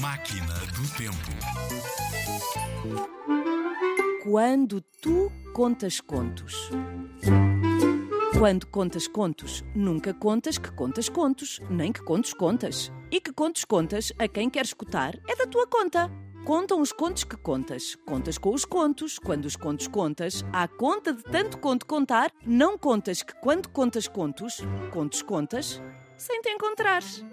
Máquina do Tempo. Quando tu contas contos. Quando contas contos, nunca contas que contas contos, nem que contos contas. E que contos contas a quem quer escutar é da tua conta. Contam os contos que contas. Contas com os contos. Quando os contos contas, à conta de tanto conto contar, não contas que quando contas contos, contos contas, sem te encontrares.